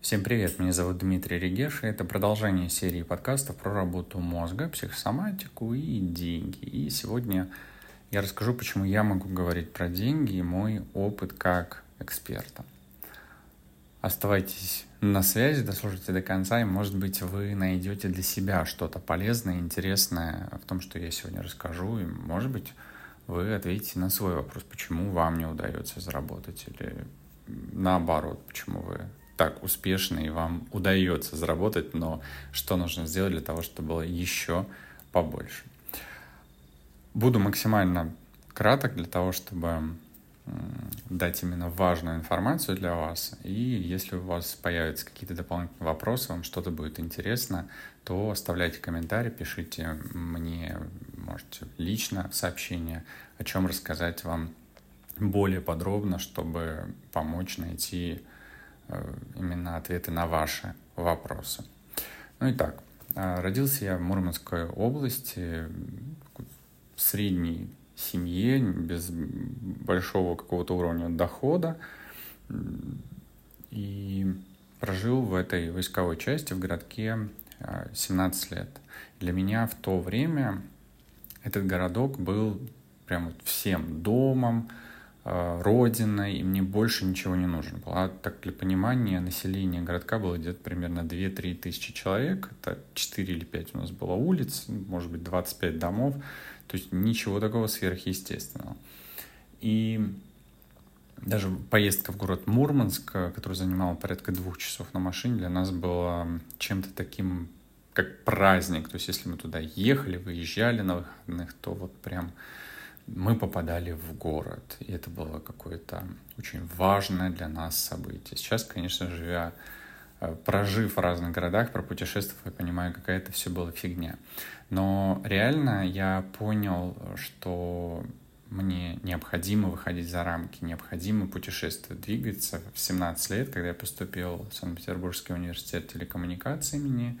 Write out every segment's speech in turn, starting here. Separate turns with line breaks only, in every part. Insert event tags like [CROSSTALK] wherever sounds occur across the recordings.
Всем привет, меня зовут Дмитрий Регеш, и это продолжение серии подкастов про работу мозга, психосоматику и деньги. И сегодня я расскажу, почему я могу говорить про деньги и мой опыт как эксперта. Оставайтесь на связи, дослушайте до конца, и, может быть, вы найдете для себя что-то полезное, интересное в том, что я сегодня расскажу, и, может быть, вы ответите на свой вопрос, почему вам не удается заработать, или наоборот, почему вы так успешны и вам удается заработать, но что нужно сделать для того, чтобы было еще побольше. Буду максимально краток для того, чтобы дать именно важную информацию для вас. И если у вас появятся какие-то дополнительные вопросы, вам что-то будет интересно, то оставляйте комментарии, пишите мне, можете лично сообщение, о чем рассказать вам более подробно, чтобы помочь найти именно ответы на ваши вопросы. Ну и так, э, родился я в Мурманской области, в средней семье, без большого какого-то уровня дохода, и прожил в этой войсковой части в городке 17 э, лет. Для меня в то время этот городок был прям вот всем домом, Э, родиной, и мне больше ничего не нужно было. А так для понимания, население городка было где-то примерно 2-3 тысячи человек, это 4 или 5 у нас было улиц, может быть 25 домов, то есть ничего такого сверхъестественного. И даже поездка в город Мурманск, которая занимала порядка двух часов на машине, для нас была чем-то таким, как праздник. То есть если мы туда ехали, выезжали на выходных, то вот прям мы попадали в город. И это было какое-то очень важное для нас событие. Сейчас, конечно, живя, э, прожив в разных городах, пропутешествовав, я понимаю, какая это все была фигня. Но реально я понял, что мне необходимо выходить за рамки, необходимо путешествовать, двигаться. В 17 лет, когда я поступил в Санкт-Петербургский университет телекоммуникаций имени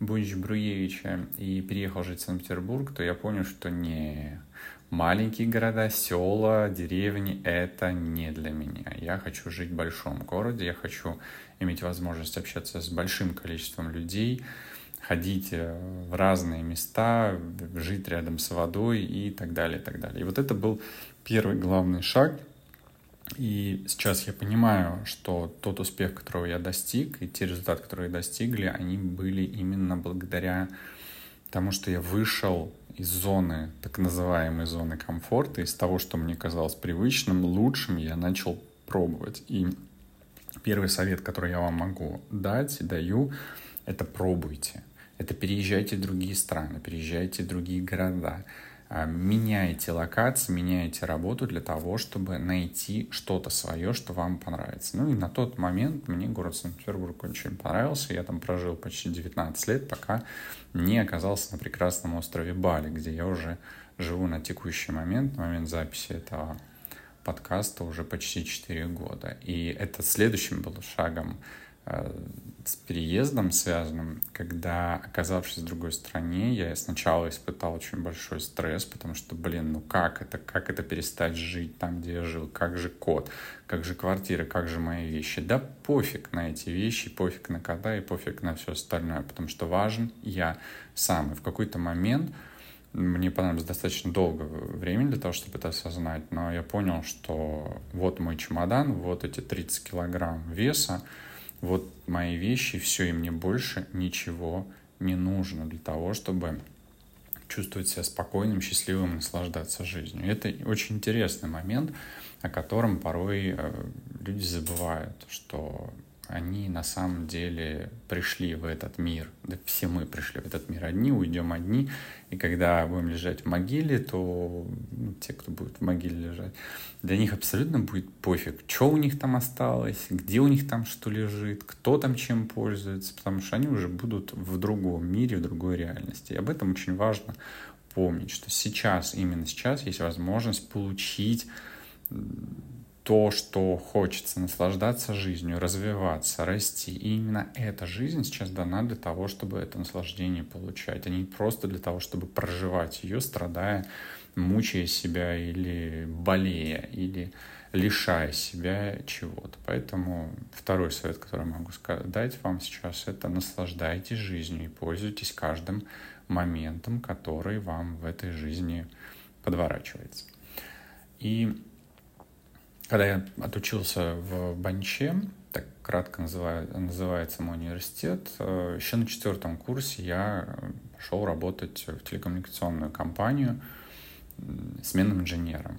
Бунч Бруевича и переехал жить в Санкт-Петербург, то я понял, что не, маленькие города, села, деревни — это не для меня. Я хочу жить в большом городе, я хочу иметь возможность общаться с большим количеством людей, ходить э, в разные места, жить рядом с водой и так далее, и так далее. И вот это был первый главный шаг. И сейчас я понимаю, что тот успех, которого я достиг, и те результаты, которые достигли, они были именно благодаря тому, что я вышел из зоны, так называемой зоны комфорта, из того, что мне казалось привычным, лучшим, я начал пробовать. И первый совет, который я вам могу дать даю, это пробуйте. Это переезжайте в другие страны, переезжайте в другие города, меняйте локации, меняйте работу для того, чтобы найти что-то свое, что вам понравится. Ну и на тот момент мне город Санкт-Петербург очень понравился. Я там прожил почти 19 лет, пока не оказался на прекрасном острове Бали, где я уже живу на текущий момент, на момент записи этого подкаста уже почти 4 года. И это следующим был шагом Э, с переездом связанным, когда, оказавшись в другой стране, я сначала испытал очень большой стресс, потому что, блин, ну как это, как это перестать жить там, где я жил, как же код, как же квартира, как же мои вещи. Да пофиг на эти вещи, пофиг на кота и пофиг на все остальное, потому что важен я сам. И в какой-то момент мне понадобилось достаточно долго времени для того, чтобы это осознать, но я понял, что вот мой чемодан, вот эти 30 килограмм веса, вот мои вещи, все, и мне больше ничего не нужно для того, чтобы чувствовать себя спокойным, счастливым, наслаждаться жизнью. Это очень интересный момент, о котором порой э, люди забывают, что они на самом деле пришли в этот мир. Да все мы пришли в этот мир одни, уйдем одни. И когда будем лежать в могиле, то ну, те, кто будет в могиле лежать, для них абсолютно будет пофиг, что у них там осталось, где у них там что лежит, кто там чем пользуется, потому что они уже будут в другом мире, в другой реальности. И об этом очень важно помнить, что сейчас, именно сейчас есть возможность получить то, что хочется наслаждаться жизнью, развиваться, расти. И именно эта жизнь сейчас дана для того, чтобы это наслаждение получать, а не просто для того, чтобы проживать ее, страдая мучая себя или болея, или лишая себя чего-то. Поэтому второй совет, который могу дать вам сейчас, это наслаждайтесь жизнью и пользуйтесь каждым моментом, который вам в этой жизни подворачивается. И когда я отучился в Банче, так кратко называет, называется мой университет, э, еще на четвертом курсе я пошел работать в телекоммуникационную компанию сменным инженером.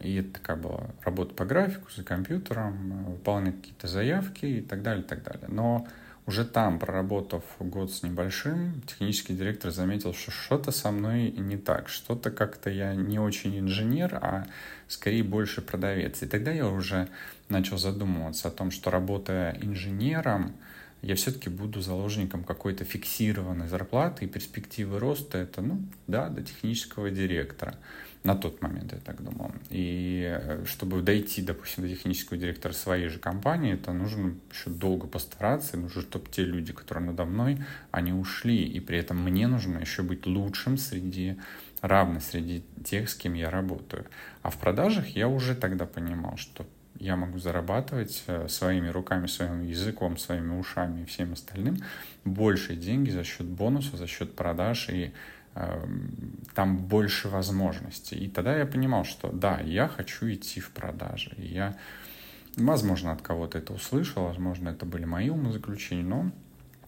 И это такая была работа по графику за компьютером, выполнять какие-то заявки и так далее, и так далее. Но уже там, проработав год с небольшим, технический директор заметил, что что-то со мной не так, что-то как-то я не очень инженер, а скорее больше продавец. И тогда я уже начал задумываться о том, что работая инженером, я все-таки буду заложником какой-то фиксированной зарплаты и перспективы роста это, ну, да, до технического директора. На тот момент я так думал. И э, чтобы дойти, допустим, до технического директора своей же компании, это нужно еще долго постараться, нужно, чтобы те люди, которые надо мной, они ушли. И при этом мне нужно еще быть лучшим среди равных, среди тех, с кем я работаю. А в продажах я уже тогда понимал, что я могу зарабатывать э, своими руками, своим языком, своими ушами и всем остальным большие деньги за счет бонуса, за счет продаж и там больше возможностей. И тогда я понимал, что да, я хочу идти в продажи. И я, возможно, от кого-то это услышал, возможно, это были мои умозаключения, но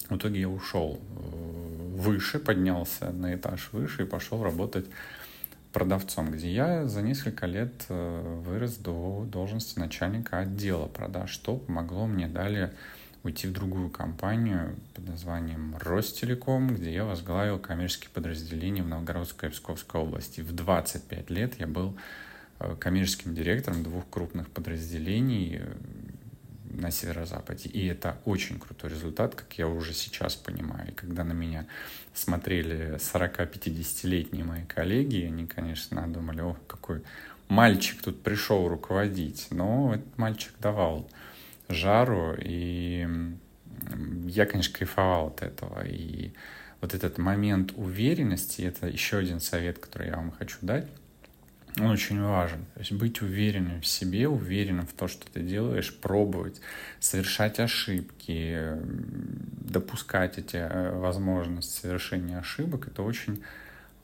в итоге я ушел э, выше, поднялся на этаж выше и пошел работать продавцом, где я за несколько лет э, вырос до должности начальника отдела продаж, что помогло мне далее уйти в другую компанию под названием Ростелеком, где я возглавил коммерческие подразделения в Новгородской и Псковской области. В 25 лет я был э, коммерческим директором двух крупных подразделений э, на северо-западе. И это очень крутой результат, как я уже сейчас понимаю. И когда на меня смотрели 40-50-летние мои коллеги, они, конечно, думали, о, какой мальчик тут пришел руководить. Но этот мальчик давал жару, и я, конечно, кайфовал от этого. И вот этот момент уверенности, это еще один совет, который я вам хочу дать, он очень важен. То есть быть уверенным в себе, уверенным в то, что ты делаешь, пробовать, совершать ошибки, допускать эти э, возможности совершения ошибок, это очень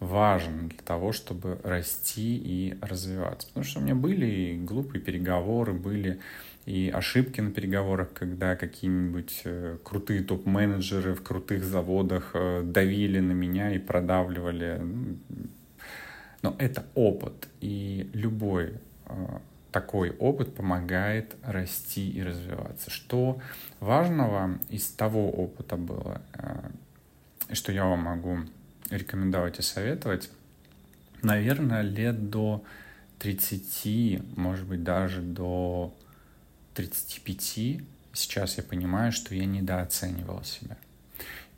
важно для того, чтобы расти и развиваться. Потому что у меня были глупые переговоры, были и ошибки на переговорах, когда какие-нибудь э, крутые топ-менеджеры в крутых заводах э, давили на меня и продавливали. Но это опыт, и любой э, такой опыт помогает расти и развиваться. Что важного из того опыта было, что я вам могу рекомендовать и советовать, наверное, лет до 30, может быть, даже до 35 сейчас я понимаю, что я недооценивал себя.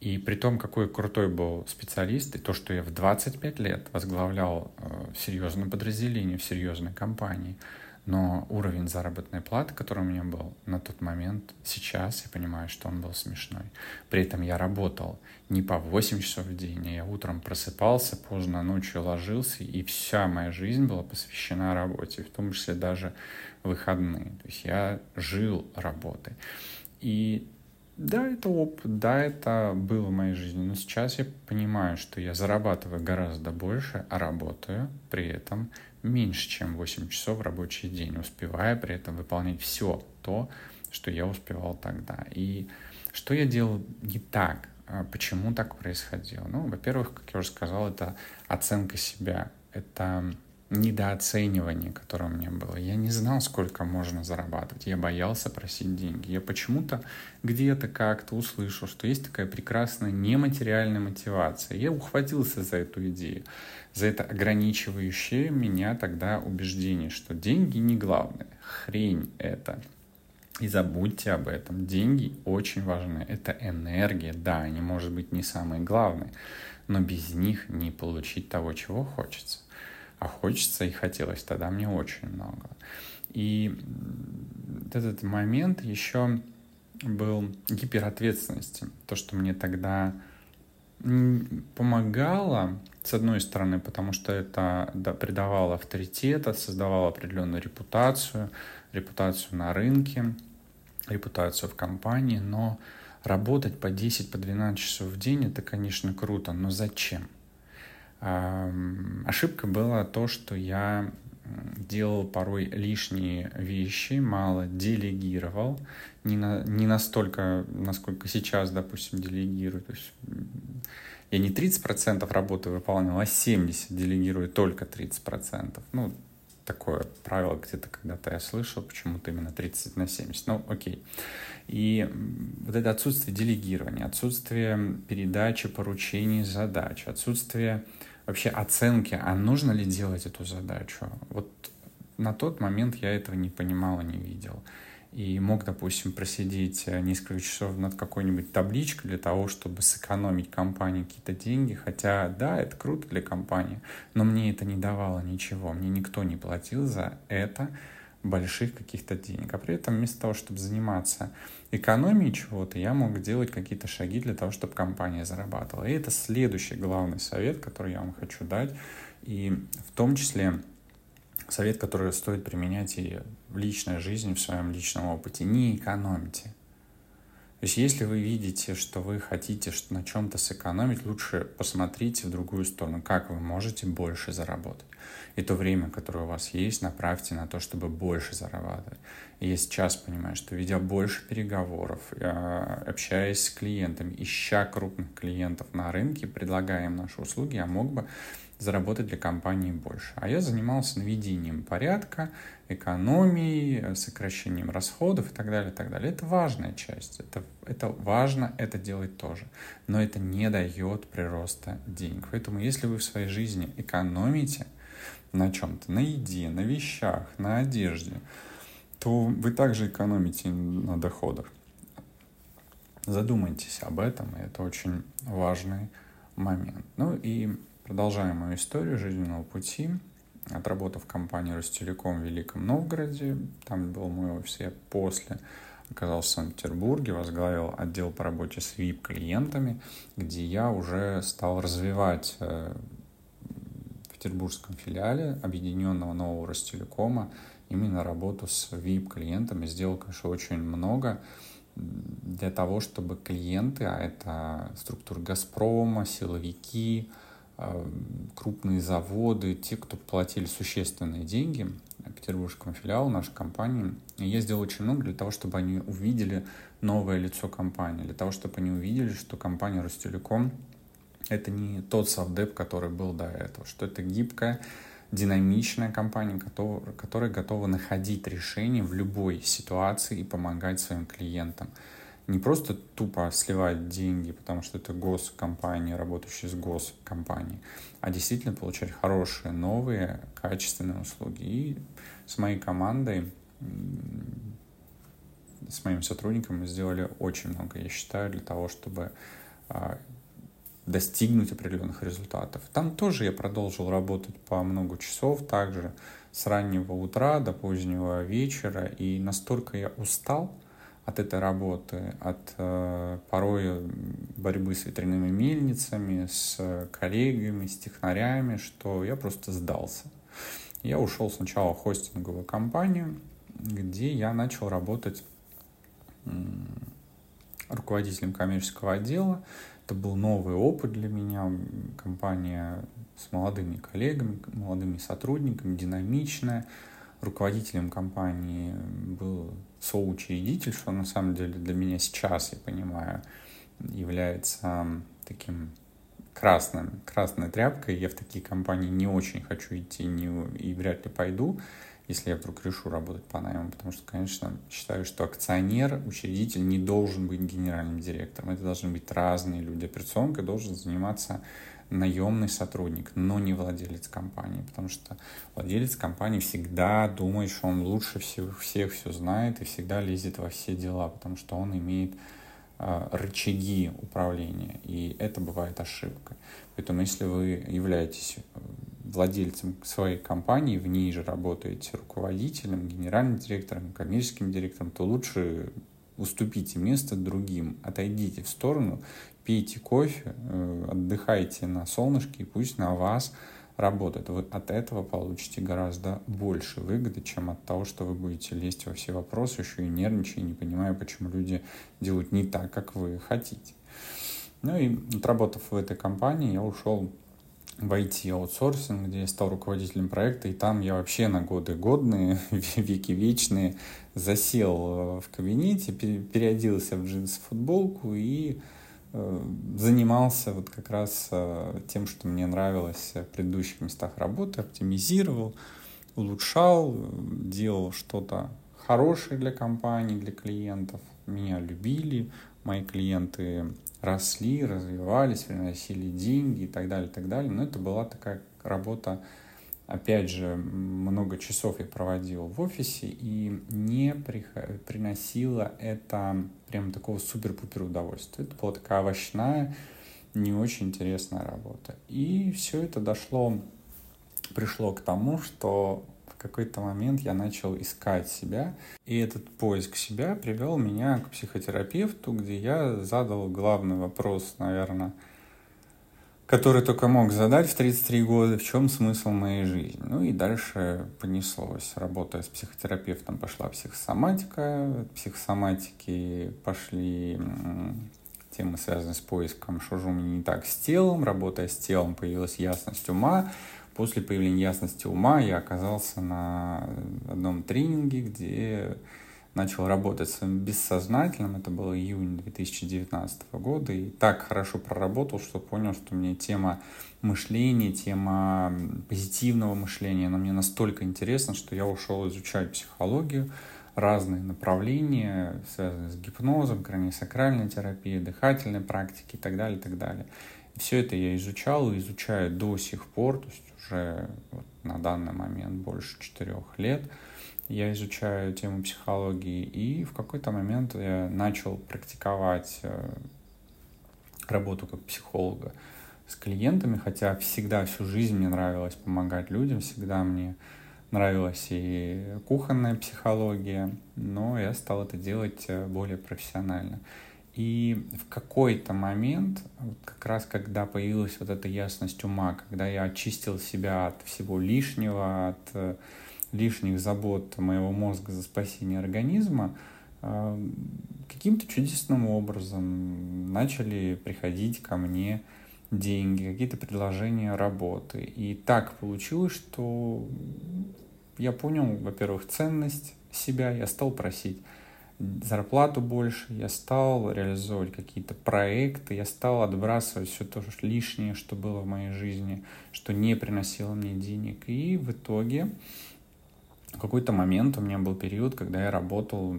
И при том, какой крутой был специалист, и то, что я в 25 лет возглавлял э, серьезное подразделение в серьезной компании, но уровень заработной платы, который у меня был на тот момент, сейчас я понимаю, что он был смешной. При этом я работал не по 8 часов в день, а я утром просыпался, поздно ночью ложился, и вся моя жизнь была посвящена работе, в том числе даже выходные. То есть я жил работой. И да, это опыт, да, это было в моей жизни, но сейчас я понимаю, что я зарабатываю гораздо больше, а работаю при этом меньше, чем 8 часов в рабочий день, успевая при этом выполнять все то, что я успевал тогда. И что я делал не так, а почему так происходило? Ну, во-первых, как я уже сказал, это оценка себя, это недооценивание, которое у меня было. Я не знал, сколько можно зарабатывать. Я боялся просить деньги. Я почему-то где-то как-то услышал, что есть такая прекрасная нематериальная мотивация. Я ухватился за эту идею, за это ограничивающее меня тогда убеждение, что деньги не главное. Хрень это. И забудьте об этом. Деньги очень важны. Это энергия. Да, они, может быть, не самые главные, но без них не получить того, чего хочется а хочется и хотелось тогда мне очень много. И этот момент еще был гиперответственности. То, что мне тогда помогало, с одной стороны, потому что это да, придавало авторитет, создавало определенную репутацию, репутацию на рынке, репутацию в компании, но работать по 10, по 12 часов в день, это, конечно, круто, но зачем? Ошибка была то, что я делал порой лишние вещи, мало делегировал, не, на, не настолько, насколько сейчас, допустим, делегирую. То есть я не 30% работы выполнял, а 70% делегирую только 30%. Ну, такое правило где-то когда-то я слышал, почему-то именно 30 на 70. Ну, окей. И вот это отсутствие делегирования, отсутствие передачи поручений, задач, отсутствие вообще оценки, а нужно ли делать эту задачу. Вот на тот момент я этого не понимал и не видел. И мог, допустим, просидеть э, несколько часов над какой-нибудь табличкой для того, чтобы сэкономить компании какие-то деньги. Хотя, да, это круто для компании, но мне это не давало ничего. Мне никто не платил за это больших каких-то денег. А при этом вместо того, чтобы заниматься экономией чего-то, я мог делать какие-то шаги для того, чтобы компания зарабатывала. И это следующий главный совет, который я вам хочу дать. И в том числе совет, который стоит применять и в личной жизни, в своем личном опыте. Не экономьте. То есть если вы видите, что вы хотите на чем-то сэкономить, лучше посмотрите в другую сторону, как вы можете больше заработать. И то время, которое у вас есть, направьте на то, чтобы больше зарабатывать. И я сейчас понимаю, что ведя больше переговоров, э, общаясь с клиентами, ища крупных клиентов на рынке, предлагая им наши услуги, я мог бы заработать для компании больше. А я занимался наведением порядка, экономией, сокращением расходов и так далее, и так далее. Это важная часть, это, это важно это делать тоже, но это не дает прироста денег. Поэтому если вы в своей жизни экономите на чем-то, на еде, на вещах, на одежде, то вы также экономите на доходах. Задумайтесь об этом, и это очень важный момент. Ну и продолжаем мою историю жизненного пути отработав в компании Ростелеком в Великом Новгороде, там был мой офис, я после оказался в Санкт-Петербурге, возглавил отдел по работе с VIP-клиентами, где я уже стал развивать э, петербургском филиале объединенного нового Ростелекома именно работу с VIP-клиентами. Сделал, конечно, очень много для того, чтобы клиенты, а это структура «Газпрома», силовики, а, крупные заводы, те, кто платили существенные деньги петербургскому филиалу нашей компании. Я сделал очень много для того, чтобы они увидели новое лицо компании, для того, чтобы они увидели, что компания Ростелеком — это не тот совдеп, который был до этого, что это гибкая, динамичная компания, которая готова находить решения в любой ситуации и помогать своим клиентам не просто тупо сливать деньги, потому что это госкомпания, работающая с госкомпанией, а действительно получать хорошие, новые, качественные услуги. И с моей командой, с моим сотрудником мы сделали очень много, я считаю, для того, чтобы а, достигнуть определенных результатов. Там тоже я продолжил работать по много часов, также с раннего утра до позднего вечера, и настолько я устал, от этой работы, от э, порой борьбы с ветряными мельницами, с коллегами, с технарями, что я просто сдался. Я ушел сначала в хостинговую компанию, где я начал работать руководителем коммерческого отдела. Это был новый опыт для меня. Компания с молодыми коллегами, молодыми сотрудниками, динамичная. Руководителем компании был соучредитель, что на самом деле для меня сейчас, я понимаю, является таким красным, красной тряпкой. Я в такие компании не очень хочу идти не, и вряд ли пойду, если я вдруг решу работать по найму, потому что, конечно, считаю, что акционер, учредитель не должен быть генеральным директором. Это должны быть разные люди. Операционкой должен заниматься наемный сотрудник, но не владелец компании, потому что владелец компании всегда думает, что он лучше всех, всех все знает и всегда лезет во все дела, потому что он имеет э, рычаги управления, и это бывает ошибкой. Поэтому если вы являетесь э, владельцем своей компании, в ней же работаете руководителем, генеральным директором, коммерческим директором, то лучше уступите место другим, отойдите в сторону, пейте кофе, э, отдыхайте на солнышке, и пусть на вас работает. Вы от этого получите гораздо больше выгоды, чем от того, что вы будете лезть во все вопросы, еще и нервничая, не понимая, почему люди делают не так, как вы хотите. Ну и отработав в этой компании, я ушел в IT-аутсорсинг, где я стал руководителем проекта, и там я вообще на годы годные, [LAUGHS] веки вечные, засел э, в кабинете, переоделся в джинсы, футболку и э, занимался вот как раз э, тем, что мне нравилось в предыдущих местах работы, оптимизировал, улучшал, делал что-то хорошее для компании, для клиентов. Меня любили, мои клиенты росли, развивались, приносили деньги и так далее, и так далее. Но это была такая работа, опять же, много часов я проводил в офисе и не приносила это прям такого супер-пупер удовольствия. Это была такая овощная, не очень интересная работа. И все это дошло, пришло к тому, что какой-то момент я начал искать себя, и этот поиск себя привел меня к психотерапевту, где я задал главный вопрос, наверное, который только мог задать в 33 года, в чем смысл моей жизни. Ну и дальше понеслось. Работая с психотерапевтом, пошла психосоматика. От психосоматики пошли темы, связанные с поиском, что же у меня не так с телом. Работая с телом, появилась ясность ума. После появления ясности ума я оказался на одном тренинге, где начал работать своим бессознательным. Это было июнь 2019 года. И так хорошо проработал, что понял, что мне тема мышления, тема позитивного мышления, она мне настолько интересна, что я ушел изучать психологию, разные направления, связанные с гипнозом, краниосакральной терапией, дыхательной практики и так далее, и так далее. Все это я изучал и изучаю до сих пор, то есть уже вот на данный момент больше четырех лет. Я изучаю тему психологии, и в какой-то момент я начал практиковать э, работу как психолога с клиентами, хотя всегда всю жизнь мне нравилось помогать людям, всегда мне нравилась и кухонная психология, но я стал это делать э, более профессионально. И в какой-то момент, вот как раз когда появилась вот эта ясность ума, когда я очистил себя от всего лишнего, от э, лишних забот моего мозга за спасение организма, э, каким-то чудесным образом начали приходить ко мне деньги, какие-то предложения работы. И так получилось, что я понял, во-первых, ценность себя, я стал просить зарплату больше, я стал реализовывать какие-то проекты, я стал отбрасывать все то лишнее, что было в моей жизни, что не приносило мне денег. И в итоге в какой-то момент у меня был период, когда я работал,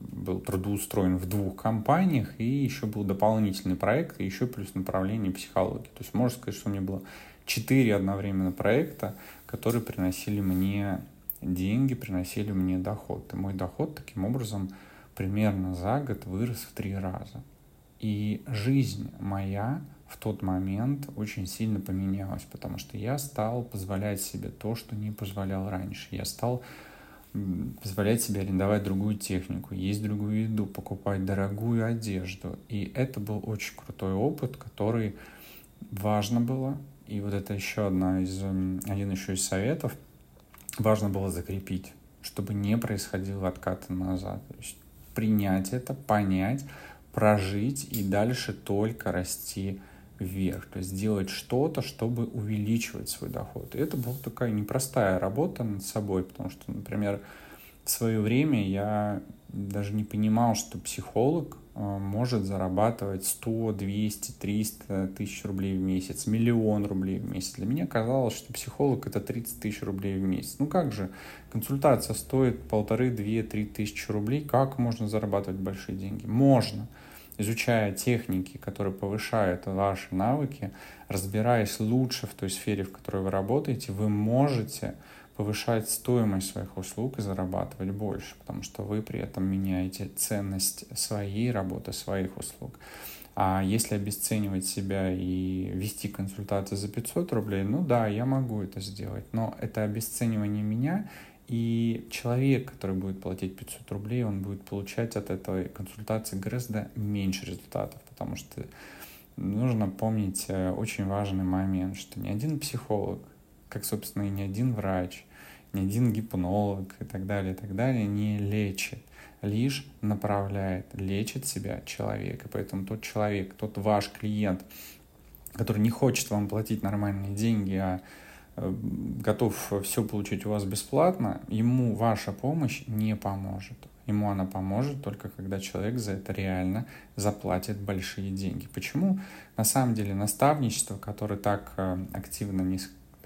был трудоустроен в двух компаниях, и еще был дополнительный проект, и еще плюс направление психологии. То есть можно сказать, что у меня было четыре одновременно проекта, которые приносили мне деньги приносили мне доход. И мой доход таким образом примерно за год вырос в три раза. И жизнь моя в тот момент очень сильно поменялась, потому что я стал позволять себе то, что не позволял раньше. Я стал позволять себе арендовать другую технику, есть другую еду, покупать дорогую одежду. И это был очень крутой опыт, который важно было. И вот это еще одна из, один еще из советов — важно было закрепить, чтобы не происходило отката назад. То есть принять это, понять, прожить и дальше только расти вверх. То есть делать что-то, чтобы увеличивать свой доход. И это была такая непростая работа над собой, потому что, например, в свое время я даже не понимал, что психолог может зарабатывать 100, 200, 300 тысяч рублей в месяц, миллион рублей в месяц. Для меня казалось, что психолог это 30 тысяч рублей в месяц. Ну как же, консультация стоит полторы, две, три тысячи рублей. Как можно зарабатывать большие деньги? Можно. Изучая техники, которые повышают ваши навыки, разбираясь лучше в той сфере, в которой вы работаете, вы можете повышать стоимость своих услуг и зарабатывать больше, потому что вы при этом меняете ценность своей работы, своих услуг. А если обесценивать себя и вести консультацию за 500 рублей, ну да, я могу это сделать, но это обесценивание меня И человек, который будет платить 500 рублей, он будет получать от этой консультации гораздо меньше результатов, потому что нужно помнить э, очень важный момент, что ни один психолог, как, собственно, и ни один врач, ни один гипнолог и так далее, и так далее, не лечит, лишь направляет, лечит себя человек. И поэтому тот человек, тот ваш клиент, который не хочет вам платить нормальные деньги, а э, готов все получить у вас бесплатно, ему ваша помощь не поможет. Ему она поможет только когда человек за это реально заплатит большие деньги. Почему? На самом деле наставничество, которое так э, активно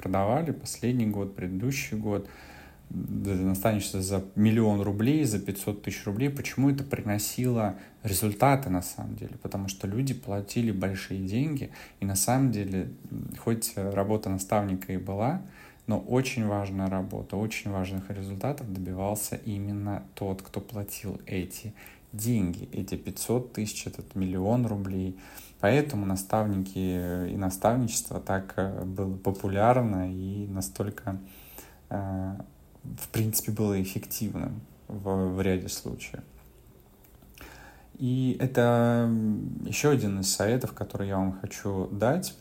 продавали последний год, предыдущий год, наставничество за миллион рублей, за 500 тысяч рублей, почему это приносило результаты на самом деле? Потому что люди платили большие деньги, и на самом деле, хоть работа наставника и была, но очень важная работа, очень важных результатов добивался именно тот, кто платил эти деньги, эти 500 тысяч, этот миллион рублей. Поэтому наставники и наставничество так э, было популярно и настолько, э, в принципе, было эффективным в, в ряде случаев. И это еще один из советов, который я вам хочу дать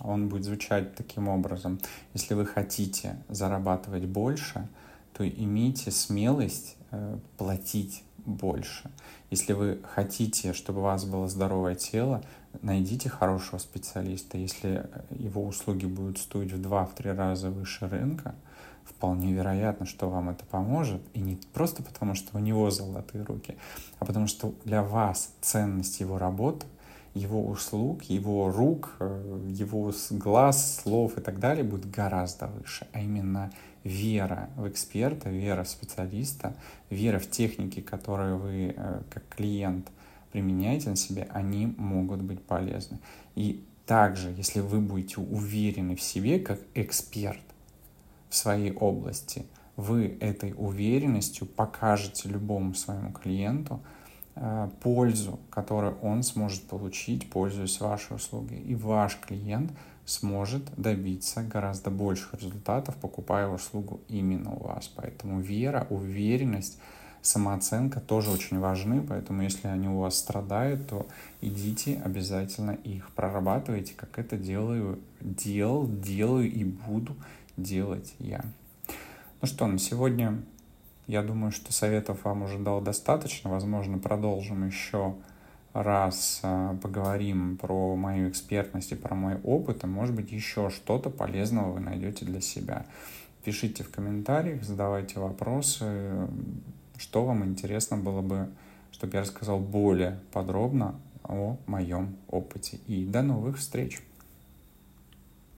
он будет звучать таким образом. Если вы хотите зарабатывать больше, то имейте смелость э, платить больше. Если вы хотите, чтобы у вас было здоровое тело, найдите хорошего специалиста. Если его услуги будут стоить в 2-3 раза выше рынка, вполне вероятно, что вам это поможет. И не просто потому, что у него золотые руки, а потому что для вас ценность его работы — его услуг, его рук, э, его глаз, слов и так далее будет гораздо выше, а именно вера в эксперта, вера в специалиста, вера в техники, которые вы э, как клиент применяете на себе, они могут быть полезны. И также, если вы будете уверены в себе как эксперт в своей области, вы этой уверенностью покажете любому своему клиенту, пользу, которую он сможет получить, пользуясь вашей услугой. И ваш клиент сможет добиться гораздо больших результатов, покупая услугу именно у вас. Поэтому вера, уверенность, самооценка тоже очень важны, поэтому если они у вас страдают, то идите обязательно их прорабатывайте, как это делаю, делал, делаю и буду делать я. Ну что, на сегодня я думаю, что советов вам уже дал достаточно. Возможно, продолжим еще раз а, поговорим про мою экспертность и про мой опыт, а может быть еще что-то полезного вы найдете для себя. Пишите в комментариях, задавайте вопросы, что вам интересно было бы, чтобы я рассказал более подробно о моем опыте. И до новых встреч!